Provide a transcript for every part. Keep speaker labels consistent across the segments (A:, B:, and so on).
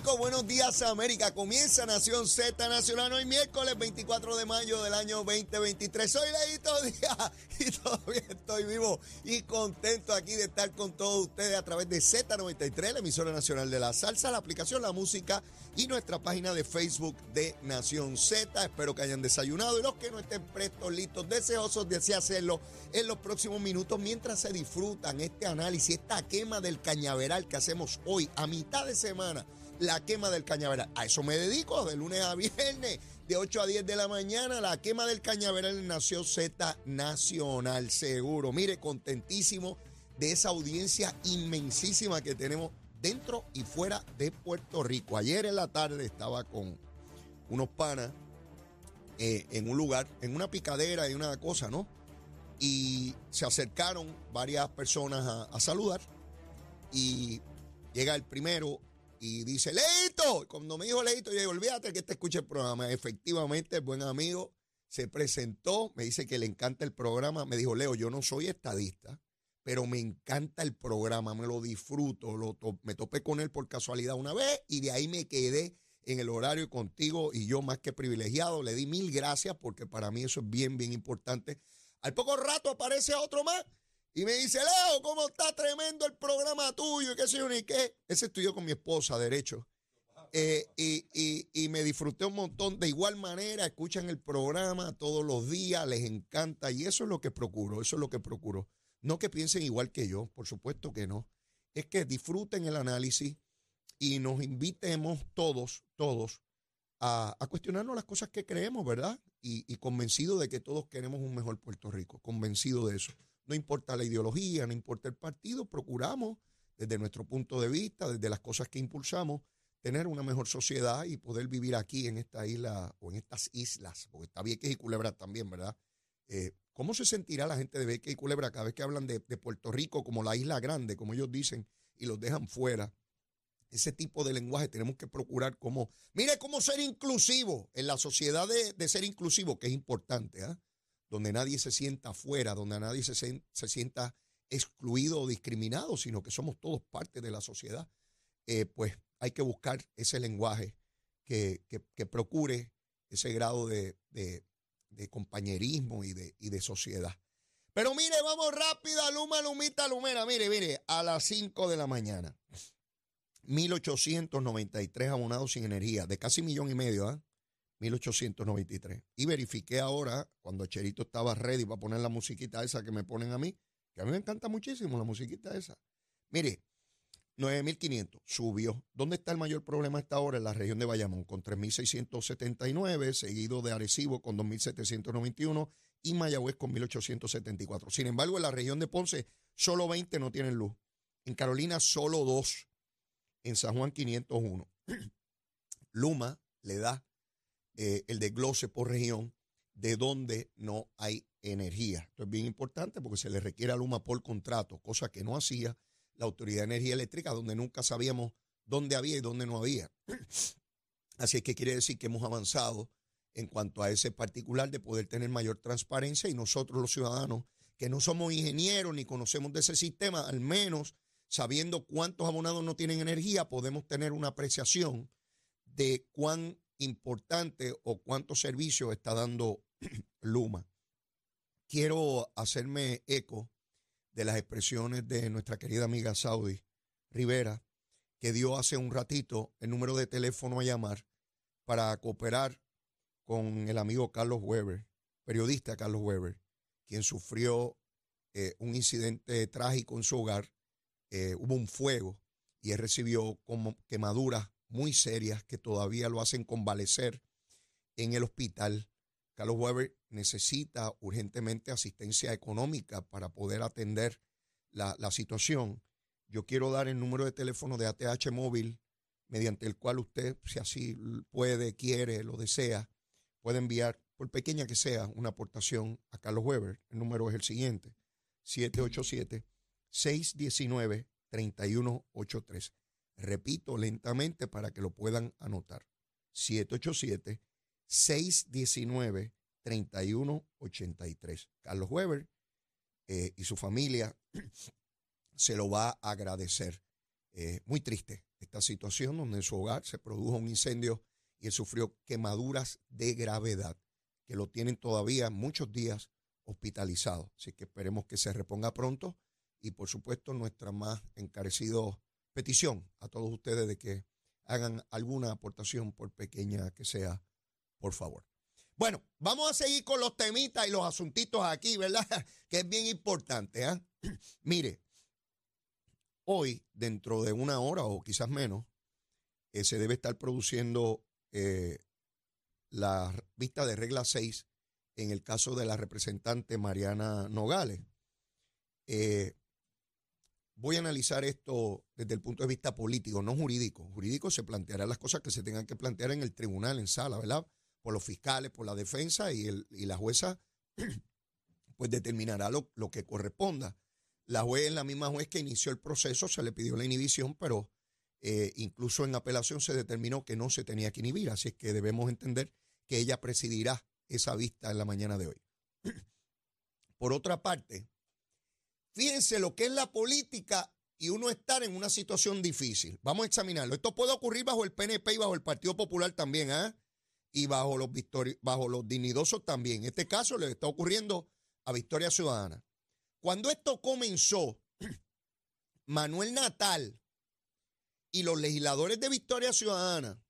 A: Buenos días América. Comienza Nación Z Nacional hoy miércoles 24 de mayo del año 2023. Soy Leito Díaz y todavía estoy vivo y contento aquí de estar con todos ustedes a través de Z93, la emisora nacional de la salsa, la aplicación La Música y nuestra página de Facebook de Nación Z. Espero que hayan desayunado y los que no estén prestos, listos, deseosos de así hacerlo en los próximos minutos mientras se disfrutan este análisis, esta quema del cañaveral que hacemos hoy a mitad de semana la quema del cañaveral. A eso me dedico de lunes a viernes, de 8 a 10 de la mañana, la quema del cañaveral en Nación Z Nacional, seguro. Mire, contentísimo de esa audiencia inmensísima que tenemos dentro y fuera de Puerto Rico. Ayer en la tarde estaba con unos panas eh, en un lugar, en una picadera y una cosa, ¿no? Y se acercaron varias personas a, a saludar y llega el primero y dice, Leito. Cuando me dijo Leito, yo digo, olvídate que te escuche el programa. Efectivamente, el buen amigo se presentó, me dice que le encanta el programa. Me dijo, Leo, yo no soy estadista, pero me encanta el programa, me lo disfruto. Me topé con él por casualidad una vez y de ahí me quedé en el horario contigo y yo más que privilegiado. Le di mil gracias porque para mí eso es bien, bien importante. Al poco rato aparece otro más y me dice, Leo, ¿cómo está tremendo el programa tuyo? ¿Qué sé yo ni qué? Ese estudió con mi esposa, derecho. Eh, y, y, me disfruté un montón. De igual manera, escuchan el programa todos los días, les encanta. Y eso es lo que procuro, eso es lo que procuro. No que piensen igual que yo, por supuesto que no. Es que disfruten el análisis y nos invitemos todos, todos, a, a cuestionarnos las cosas que creemos, ¿verdad? Y, y convencido de que todos queremos un mejor Puerto Rico, convencido de eso. No importa la ideología, no importa el partido, procuramos desde nuestro punto de vista, desde las cosas que impulsamos, tener una mejor sociedad y poder vivir aquí en esta isla o en estas islas, porque está Vieques y Culebra también, ¿verdad? Eh, ¿Cómo se sentirá la gente de Vieques y Culebra cada vez que hablan de, Puerto Rico como la isla grande, como ellos dicen, y los dejan fuera? Ese tipo de lenguaje tenemos que procurar como, mire cómo ser inclusivo en la sociedad de ser inclusivo, que es importante, ¿ah? Donde nadie se sienta afuera, donde nadie se, se sienta excluido o discriminado, sino que somos todos parte de la sociedad, eh, pues hay que buscar ese lenguaje que, que, procure ese grado de, de, compañerismo y de, y de, sociedad. Pero mire, vamos rápido, Luma, Lumita, Lumera. Mire, mire, a las 5 de la mañana, 1893 abonados sin energía, de casi millón y medio, ¿ah? 1893. Y verifiqué ahora, cuando Cherito estaba ready para poner la musiquita esa que me ponen a mí, que a mí me encanta muchísimo la musiquita esa. Mire, 9.500 subió. ¿Dónde está el mayor problema hasta ahora? En la región de Bayamón, con 3.679, seguido de Arecibo con 2.791 y Mayagüez con 1.874. Sin embargo, en la región de Ponce, solo 20 no tienen luz. En Carolina, solo 2. En San Juan, 501. Luma le da eh, el desglose por región de donde no hay energía. Esto es bien importante porque se le requiere a Luma por contrato, cosa que no hacía la Autoridad de Energía Eléctrica, donde nunca sabíamos dónde había y dónde no había. Así es que quiere decir que hemos avanzado en cuanto a ese particular de poder tener mayor transparencia y nosotros los ciudadanos que no somos ingenieros ni conocemos de ese sistema, al menos sabiendo cuántos abonados no tienen energía, podemos tener una apreciación de cuán importante o cuántos servicios está dando Luma. Quiero hacerme eco de las expresiones de nuestra querida amiga Saudi Rivera, que dio hace un ratito el número de teléfono a llamar para cooperar con el amigo Carlos Weber, periodista Carlos Weber, quien sufrió eh, un incidente trágico en su hogar. Eh, hubo un fuego y él recibió como quemaduras muy serias que todavía lo hacen convalecer en el hospital. Carlos Weber necesita urgentemente asistencia económica para poder atender la, la situación. Yo quiero dar el número de teléfono de ATH móvil mediante el cual usted, si así puede, quiere, lo desea, puede enviar, por pequeña que sea, una aportación a Carlos Weber. El número es el siguiente, 787-619-3183. Repito lentamente para que lo puedan anotar. 787-619-3183. Carlos Weber eh, y su familia se lo va a agradecer. Eh, muy triste esta situación donde en su hogar se produjo un incendio y él sufrió quemaduras de gravedad que lo tienen todavía muchos días hospitalizado. Así que esperemos que se reponga pronto y por supuesto nuestra más encarecida petición a todos ustedes de que hagan alguna aportación por pequeña que sea, por favor. Bueno, vamos a seguir con los temitas y los asuntitos aquí, ¿verdad? Que es bien importante. ¿eh? Mire, hoy, dentro de una hora o quizás menos, eh, se debe estar produciendo eh, la vista de regla 6 en el caso de la representante Mariana Nogales. Eh, voy a analizar esto desde el punto de vista político, no jurídico. Jurídico se plantearán las cosas que se tengan que plantear en el tribunal, en sala, ¿verdad? Por los fiscales, por la defensa y, el, y la jueza, pues determinará lo, lo que corresponda. La juez es la misma juez que inició el proceso, se le pidió la inhibición, pero eh, incluso en apelación se determinó que no se tenía que inhibir, así es que debemos entender que ella presidirá esa vista en la mañana de hoy. Por otra parte, fíjense lo que es la política y uno estar en una situación difícil. Vamos a examinarlo. Esto puede ocurrir bajo el PNP y bajo el Partido Popular también, ¿ah? Y bajo los, bajo los dignidosos también. En este caso le está ocurriendo a Victoria Ciudadana. Cuando esto comenzó, Manuel Natal y los legisladores de Victoria Ciudadana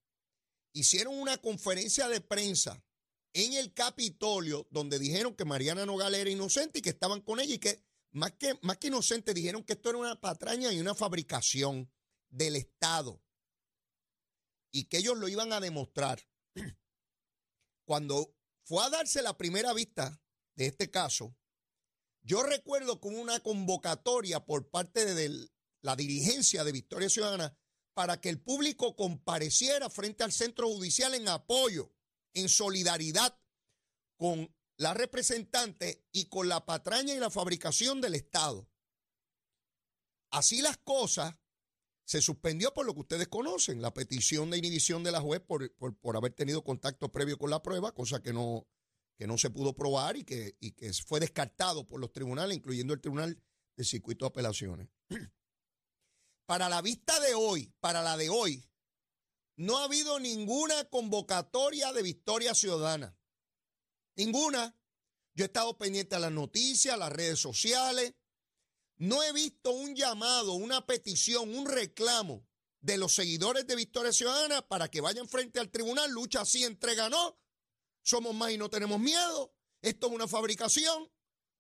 A: hicieron una conferencia de prensa en el Capitolio donde dijeron que Mariana Nogal era inocente y que estaban con ella y que más que, más que inocente dijeron que esto era una patraña y una fabricación del Estado y que ellos lo iban a demostrar. Cuando fue a darse la primera vista de este caso, yo recuerdo como una convocatoria por parte de la dirigencia de Victoria Ciudadana para que el público compareciera frente al centro judicial en apoyo, en solidaridad con la representante y con la patraña y la fabricación del Estado. Así las cosas, se suspendió por lo que ustedes conocen, la petición de inhibición de la juez por, por, haber tenido contacto previo con la prueba, cosa que no, que no se pudo probar y que, y que fue descartado por los tribunales, incluyendo el Tribunal de Circuito de Apelaciones. para la vista de hoy, para la de hoy, no ha habido ninguna convocatoria de Victoria Ciudadana. Ninguna. Yo he estado pendiente a las noticias, a las redes sociales. No he visto un llamado, una petición, un reclamo de los seguidores de Victoria Ciudadana para que vayan frente al tribunal. Lucha así, entrega no. Somos más y no tenemos miedo. Esto es una fabricación.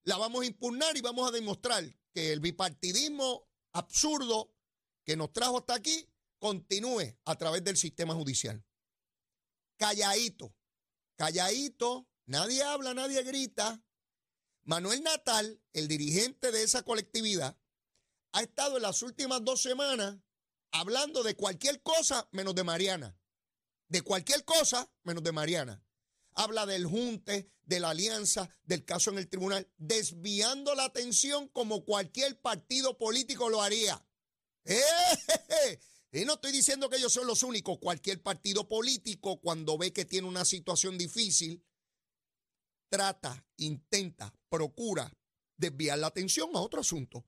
A: La vamos a impugnar y vamos a demostrar que el bipartidismo absurdo que nos trajo hasta aquí continúe a través del sistema judicial. Calladito, calladito, nadie habla, nadie grita. Manuel Natal, el dirigente de esa colectividad, ha estado en las últimas dos semanas hablando de cualquier cosa menos de Mariana. De cualquier cosa menos de Mariana. Habla del junte, de la alianza, del caso en el tribunal, desviando la atención como cualquier partido político lo haría. ¡Eh! Y no estoy diciendo que ellos son los únicos. Cualquier partido político, cuando ve que tiene una situación difícil, trata, intenta, procura desviar la atención a otro asunto.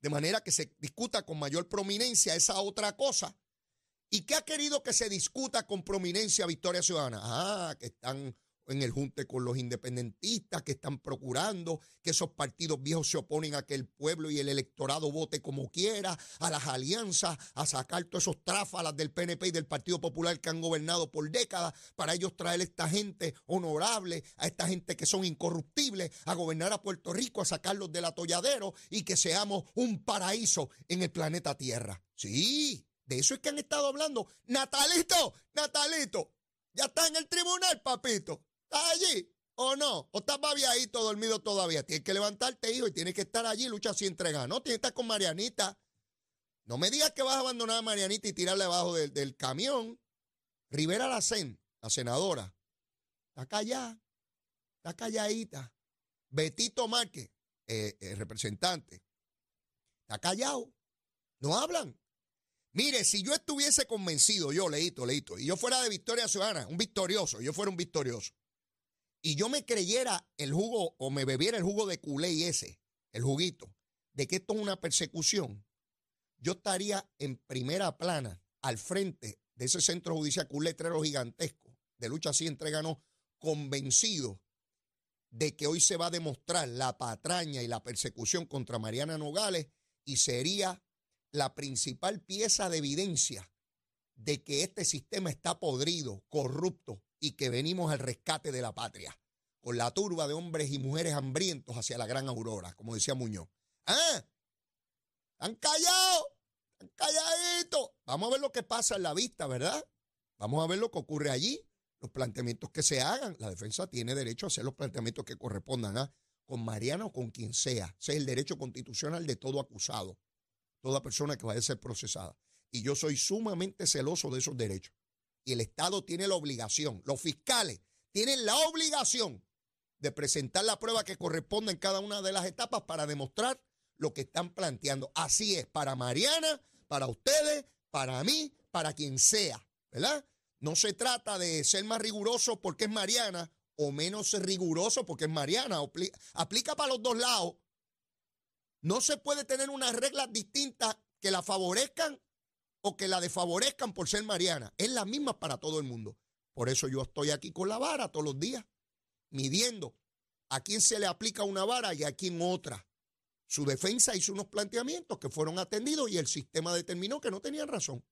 A: De manera que se discuta con mayor prominencia esa otra cosa. ¿Y qué ha querido que se discuta con prominencia Victoria Ciudadana? Ah, que están en el junte con los independentistas que están procurando que esos partidos viejos se oponen a que el pueblo y el electorado vote como quiera, a las alianzas, a sacar todos esos tráfalas del PNP y del Partido Popular que han gobernado por décadas, para ellos traer a esta gente honorable, a esta gente que son incorruptibles, a gobernar a Puerto Rico, a sacarlos del atolladero y que seamos un paraíso en el planeta Tierra. Sí, de eso es que han estado hablando. Natalito, Natalito, ya está en el tribunal, papito. ¿Estás allí o no? ¿O estás babiadito, dormido todavía? Tienes que levantarte, hijo, y tienes que estar allí, lucha sin entregar. No, tienes que estar con Marianita. No me digas que vas a abandonar a Marianita y tirarle abajo del, camión. Rivera Lacen, la senadora, está callada, está calladita. Betito Márquez, eh, el representante, está callado. No hablan. Mire, si yo estuviese convencido, yo, leíto, leíto, y yo fuera de Victoria Ciudadana, un victorioso, yo fuera un victorioso, y yo me creyera el jugo o me bebiera el jugo de culé y ese, el juguito, de que esto es una persecución, yo estaría en primera plana al frente de ese centro judicial con un letrero gigantesco de lucha así entreganos convencido de que hoy se va a demostrar la patraña y la persecución contra Mariana Nogales y sería la principal pieza de evidencia de que este sistema está podrido, corrupto y que venimos al rescate de la patria, con la turba de hombres y mujeres hambrientos hacia la gran aurora, como decía Muñoz. ¡Ah! ¡Han callado! ¡Han calladito! Vamos a ver lo que pasa en la vista, ¿verdad? Vamos a ver lo que ocurre allí, los planteamientos que se hagan. La defensa tiene derecho a hacer los planteamientos que correspondan a con Mariana o con quien sea. Ese es el derecho constitucional de todo acusado, toda persona que vaya a ser procesada. Y yo soy sumamente celoso de esos derechos. Y el Estado tiene la obligación, los fiscales tienen la obligación de presentar la prueba que corresponde en cada una de las etapas para demostrar lo que están planteando. Así es, para Mariana, para ustedes, para mí, para quien sea, ¿verdad? No se trata de ser más riguroso porque es Mariana o menos riguroso porque es Mariana. Aplica para los dos lados. No se puede tener unas reglas distintas que la favorezcan o que la desfavorezcan por ser Mariana. Es la misma para todo el mundo. Por eso yo estoy aquí con la vara todos los días, midiendo a quién se le aplica una vara y a quién otra. Su defensa hizo unos planteamientos que fueron atendidos y el sistema determinó que no tenían razón.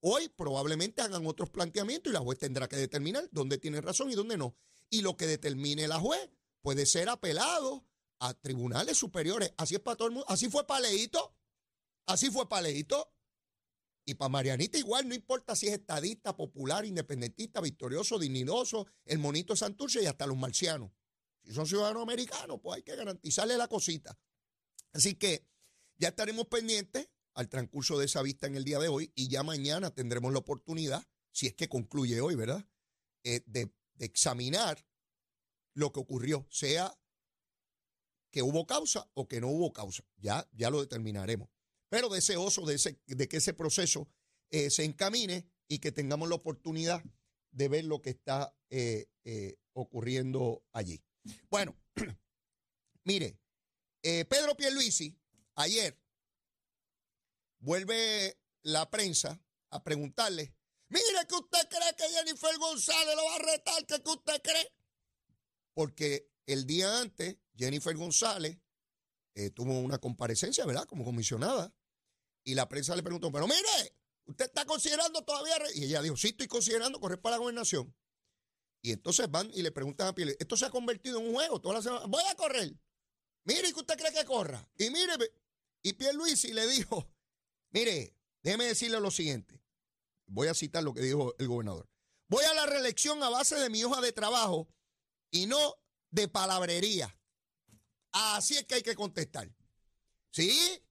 A: Hoy probablemente hagan otros planteamientos y la juez tendrá que determinar dónde tiene razón y dónde no. Y lo que determine la juez puede ser apelado a tribunales superiores. Así es para todo el mundo. Así fue para Leito. Así fue para Leito. Y para Marianita igual, no importa si es estadista, popular, independentista, victorioso, dignidoso, el monito Santurce y hasta los marcianos. Si son ciudadanos americanos, pues hay que garantizarle la cosita. Así que ya estaremos pendientes al transcurso de esa vista en el día de hoy y ya mañana tendremos la oportunidad, si es que concluye hoy, ¿verdad? Eh, de, de examinar lo que ocurrió, sea que hubo causa o que no hubo causa. Ya, ya lo determinaremos pero deseoso de, ese, de que ese proceso eh, se encamine y que tengamos la oportunidad de ver lo que está eh, eh, ocurriendo allí. Bueno, mire, Pedro Pierluisi, ayer, vuelve la prensa a preguntarle, mire que usted cree que Jennifer González lo va a retar, que usted cree. Porque el día antes, Jennifer González eh, tuvo una comparecencia, ¿verdad? Como comisionada. Y la prensa le preguntó, pero mire, ¿usted está considerando todavía? Y ella dijo, sí, estoy considerando correr para la gobernación. Y entonces van y le preguntan a Piel, esto se ha convertido en un juego toda la semana. Voy a correr. Mire, ¿qué usted cree que corra? Y mire, y y le dijo, mire, déjeme decirle lo siguiente. Voy a citar lo que dijo el gobernador. Voy a la reelección a base de mi hoja de trabajo y no de palabrería. Así es que hay que contestar. ¿Sí?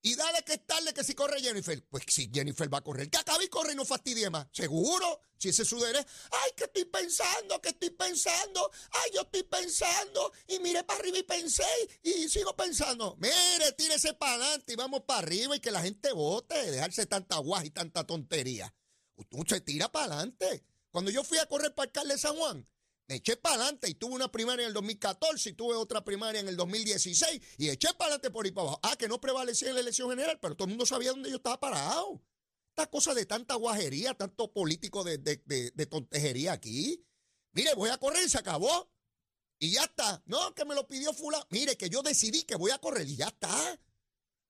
A: Y dale que es tarde que si corre Jennifer. Pues si Jennifer va a correr, que acabe y corre y no fastidie más. Seguro, si ese es su derecho. Ay, que estoy pensando, que estoy pensando. Ay, yo estoy pensando. Y mire para arriba y pensé y sigo pensando. Mire, tírese para adelante y vamos para arriba y que la gente vote. Dejarse tanta guaj y tanta tontería. Usted tira para adelante. Cuando yo fui a correr para alcalde de San Juan, me eché para adelante y tuve una primaria en el 2014 y tuve otra primaria en el 2016 y eché para adelante por ahí para abajo. Ah, que no prevalecía en la elección general, pero todo el mundo sabía dónde yo estaba parado. Esta cosa de tanta guajería, tanto político de, de, tontejería aquí. Mire, voy a correr y se acabó. Y ya está. No, que me lo pidió Fula. Mire, que yo decidí que voy a correr y ya está.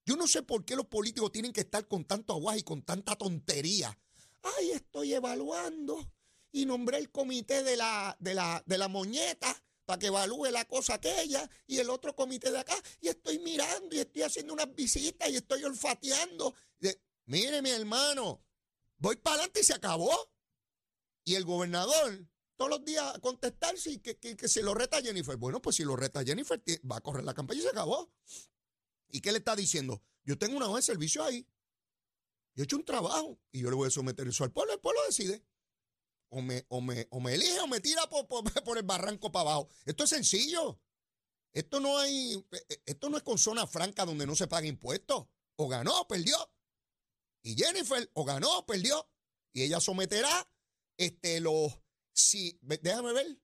A: Yo no sé por qué los políticos tienen que estar con tanto aguaje y con tanta tontería. Ay, estoy evaluando y nombré el comité de la, de la, de la moñeta para que evalúe la cosa aquella y el otro comité de acá. Y estoy mirando y estoy haciendo unas visitas y estoy olfateando. Mire, mi hermano, voy para adelante y se acabó. Y el gobernador todos los días a contestarse y que, que, se lo reta Jennifer. Bueno, pues si lo reta Jennifer, va a correr la campaña y se acabó. ¿Y qué le está diciendo? Yo tengo una hoja de servicio ahí. Yo he hecho un trabajo y yo le voy a someter eso al pueblo. El pueblo decide o me, o me, o me elige o me tira por, por, el barranco para abajo. Esto es sencillo. Esto no hay, esto no es con zona franca donde no se paga impuestos. O ganó o perdió. Y Jennifer o ganó o perdió. Y ella someterá este, los, si, déjame ver,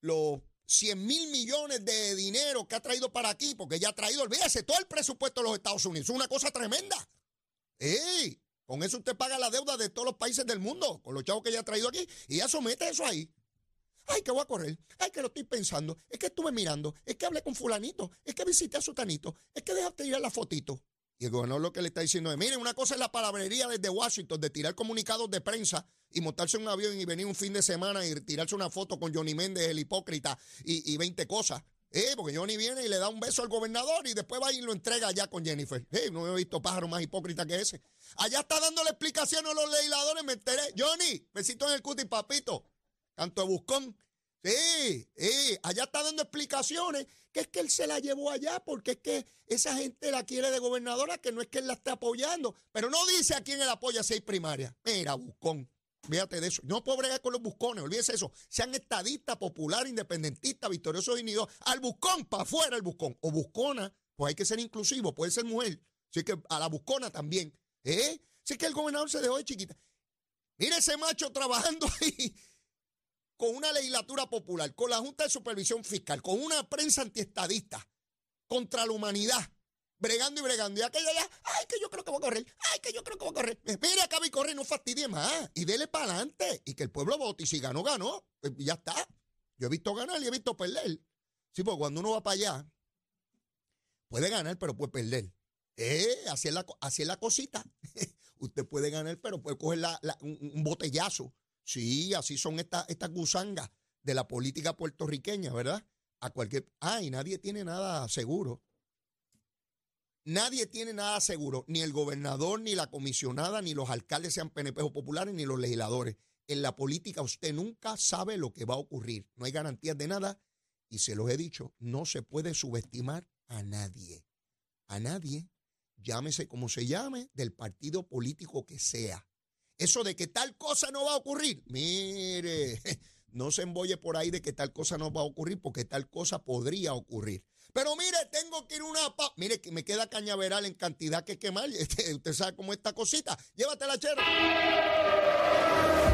A: los 100 mil millones de dinero que ha traído para aquí, porque ella ha traído, olvídese, todo el presupuesto de los Estados Unidos. Es una cosa tremenda. ¡Ey! Con eso usted paga la deuda de todos los países del mundo, con los chavos que ella ha traído aquí, y ya somete eso ahí. Ay, que voy a correr. Ay, que lo estoy pensando. Es que estuve mirando. Es que hablé con fulanito. Es que visité a sutanito. Es que dejaste ir a la fotito. Y el gobernador lo que le está diciendo es, miren, una cosa es la palabrería desde Washington, de tirar comunicados de prensa y montarse en un avión y venir un fin de semana y tirarse una foto con Johnny Méndez, el hipócrita, y, y 20 cosas. Eh, porque Johnny viene y le da un beso al gobernador y después va y lo entrega allá con Jennifer. Eh, no he visto pájaro más hipócrita que ese. Allá está dándole explicación a los legisladores, me enteré. Johnny, besito en el cuti, papito. Canto de buscón. Sí, sí, allá está dando explicaciones que es que él se la llevó allá porque es que esa gente la quiere de gobernadora, que no es que él la esté apoyando, pero no dice a quién él apoya si hay primaria. Mira, buscón. Fíjate de eso. No puedo bregar con los buscones, olvídese eso. Sean estadistas, popular, independentista, victoriosos y unidos. Al buscón, para afuera el buscón. O buscona, pues hay que ser inclusivo, puede ser mujer. Así que a la buscona también. ¿Eh? Así que el gobernador se dejó de chiquita. Mire ese macho trabajando ahí con una legislatura popular, con la Junta de Supervisión Fiscal, con una prensa antiestadista, contra la humanidad bregando y bregando. Y aquella ya, ay, que yo creo que voy a correr, ay, que yo creo que voy a correr. Mire, acá y corre, no fastidie más. Y dele para adelante. Y que el pueblo vote. Y si ganó, ganó. Pues ya está. Yo he visto ganar y he visto perder. Sí, porque cuando uno va para allá, puede ganar, pero puede perder. Eh, así es la, así la cosita. Usted puede ganar, pero puede coger un, botellazo. Sí, así son estas estas gusangas de la política puertorriqueña, ¿verdad? A cualquier. Ay, nadie tiene nada seguro. Nadie tiene nada seguro, ni el gobernador, ni la comisionada, ni los alcaldes sean PNP populares, ni los legisladores. En la política usted nunca sabe lo que va a ocurrir. No hay garantías de nada. Y se los he dicho, no se puede subestimar a nadie. A nadie, llámese como se llame, del partido político que sea. Eso de que tal cosa no va a ocurrir, mire, no se embolle por ahí de que tal cosa no va a ocurrir porque tal cosa podría ocurrir. Pero mire, tengo que ir una Mire, que me queda cañaveral en cantidad que quemar. Este, usted sabe cómo esta cosita. Llévatela, chero.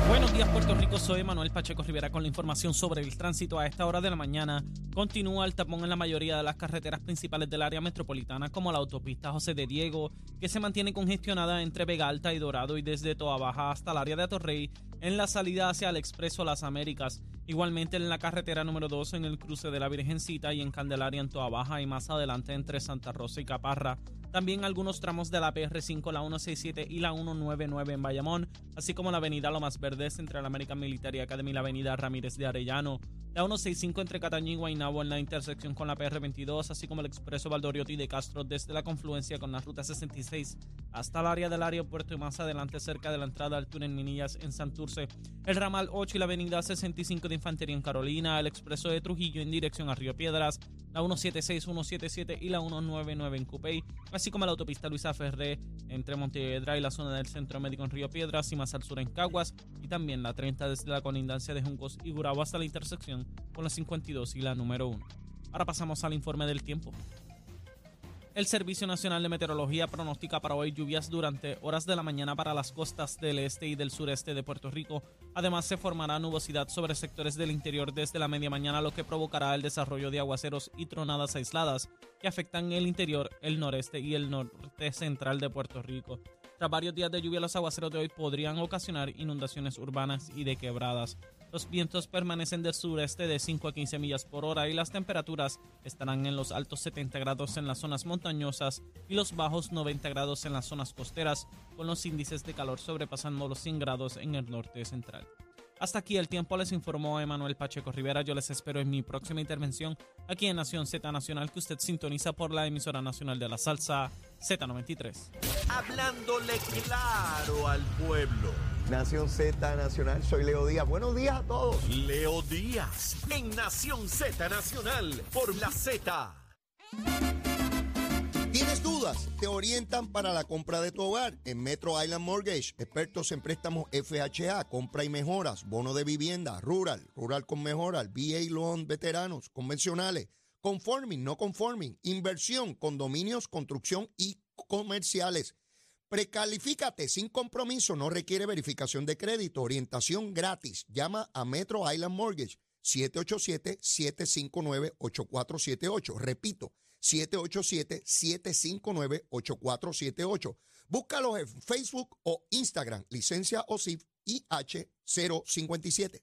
B: Buenos días, Puerto Rico. Soy Manuel Pacheco Rivera con la información sobre el tránsito a esta hora de la mañana. Continúa el tapón en la mayoría de las carreteras principales del área metropolitana, como la autopista José de Diego, que se mantiene congestionada entre Vega Alta y Dorado y desde Toa Baja hasta el área de Atorrey, en la salida hacia el Expreso Las Américas. Igualmente en la carretera número 2 en el cruce de la Virgencita y en Candelaria en Toa Baja y más adelante entre Santa Rosa y Caparra. También algunos tramos de la PR5, la 167 y la 199 en Bayamón, así como la avenida Lomas Verdes entre la American Military Academy y la avenida Ramírez de Arellano. La 165 entre Cataño y Guaynabo en la intersección con la PR22, así como el expreso Valdoriotti de Castro desde la confluencia con la ruta 66 hasta el área del aeropuerto y más adelante cerca de la entrada al túnel Minillas en Santurce. El ramal 8 y la avenida 65 de Infantería en Carolina, el expreso de Trujillo en dirección a Río Piedras, la 176, 177 y la 199 en Cupey, así como la autopista Luisa Ferré entre Montevideo y la zona del Centro Médico en Río Piedras y más al sur en Caguas, y también la 30 desde la colindancia de Juncos y Gurabo hasta la intersección con la 52 y la número 1. Ahora pasamos al informe del tiempo. El Servicio Nacional de Meteorología pronostica para hoy lluvias durante horas de la mañana para las costas del este y del sureste de Puerto Rico. Además, se formará nubosidad sobre sectores del interior desde la media mañana, lo que provocará el desarrollo de aguaceros y tronadas aisladas que afectan el interior, el noreste y el norte central de Puerto Rico. Tras varios días de lluvia, los aguaceros de hoy podrían ocasionar inundaciones urbanas y de quebradas. Los vientos permanecen del sureste de 5 a 15 millas por hora y las temperaturas estarán en los altos 70 grados en las zonas montañosas y los bajos 90 grados en las zonas costeras, con los índices de calor sobrepasando los 100 grados en el norte central. Hasta aquí el tiempo les informó Emanuel Pacheco Rivera. Yo les espero en mi próxima intervención aquí en Nación Z Nacional que usted sintoniza por la emisora nacional de la salsa Z93.
C: Hablándole claro al pueblo.
A: Nación Z Nacional, soy Leo Díaz. Buenos días a todos.
C: Leo Díaz en Nación Z Nacional por la Z.
A: ¿Tienes dudas? Te orientan para la compra de tu hogar en Metro Island Mortgage, expertos en préstamos FHA, compra y mejoras, bono de vivienda, rural, rural con mejoras, VA loan veteranos, convencionales, conforming, no conforming, inversión, condominios, construcción y comerciales. Precalifícate sin compromiso, no requiere verificación de crédito, orientación gratis. Llama a Metro Island Mortgage 787-759-8478. Repito, 787-759-8478. Búscalos en Facebook o Instagram, licencia OSIF IH057.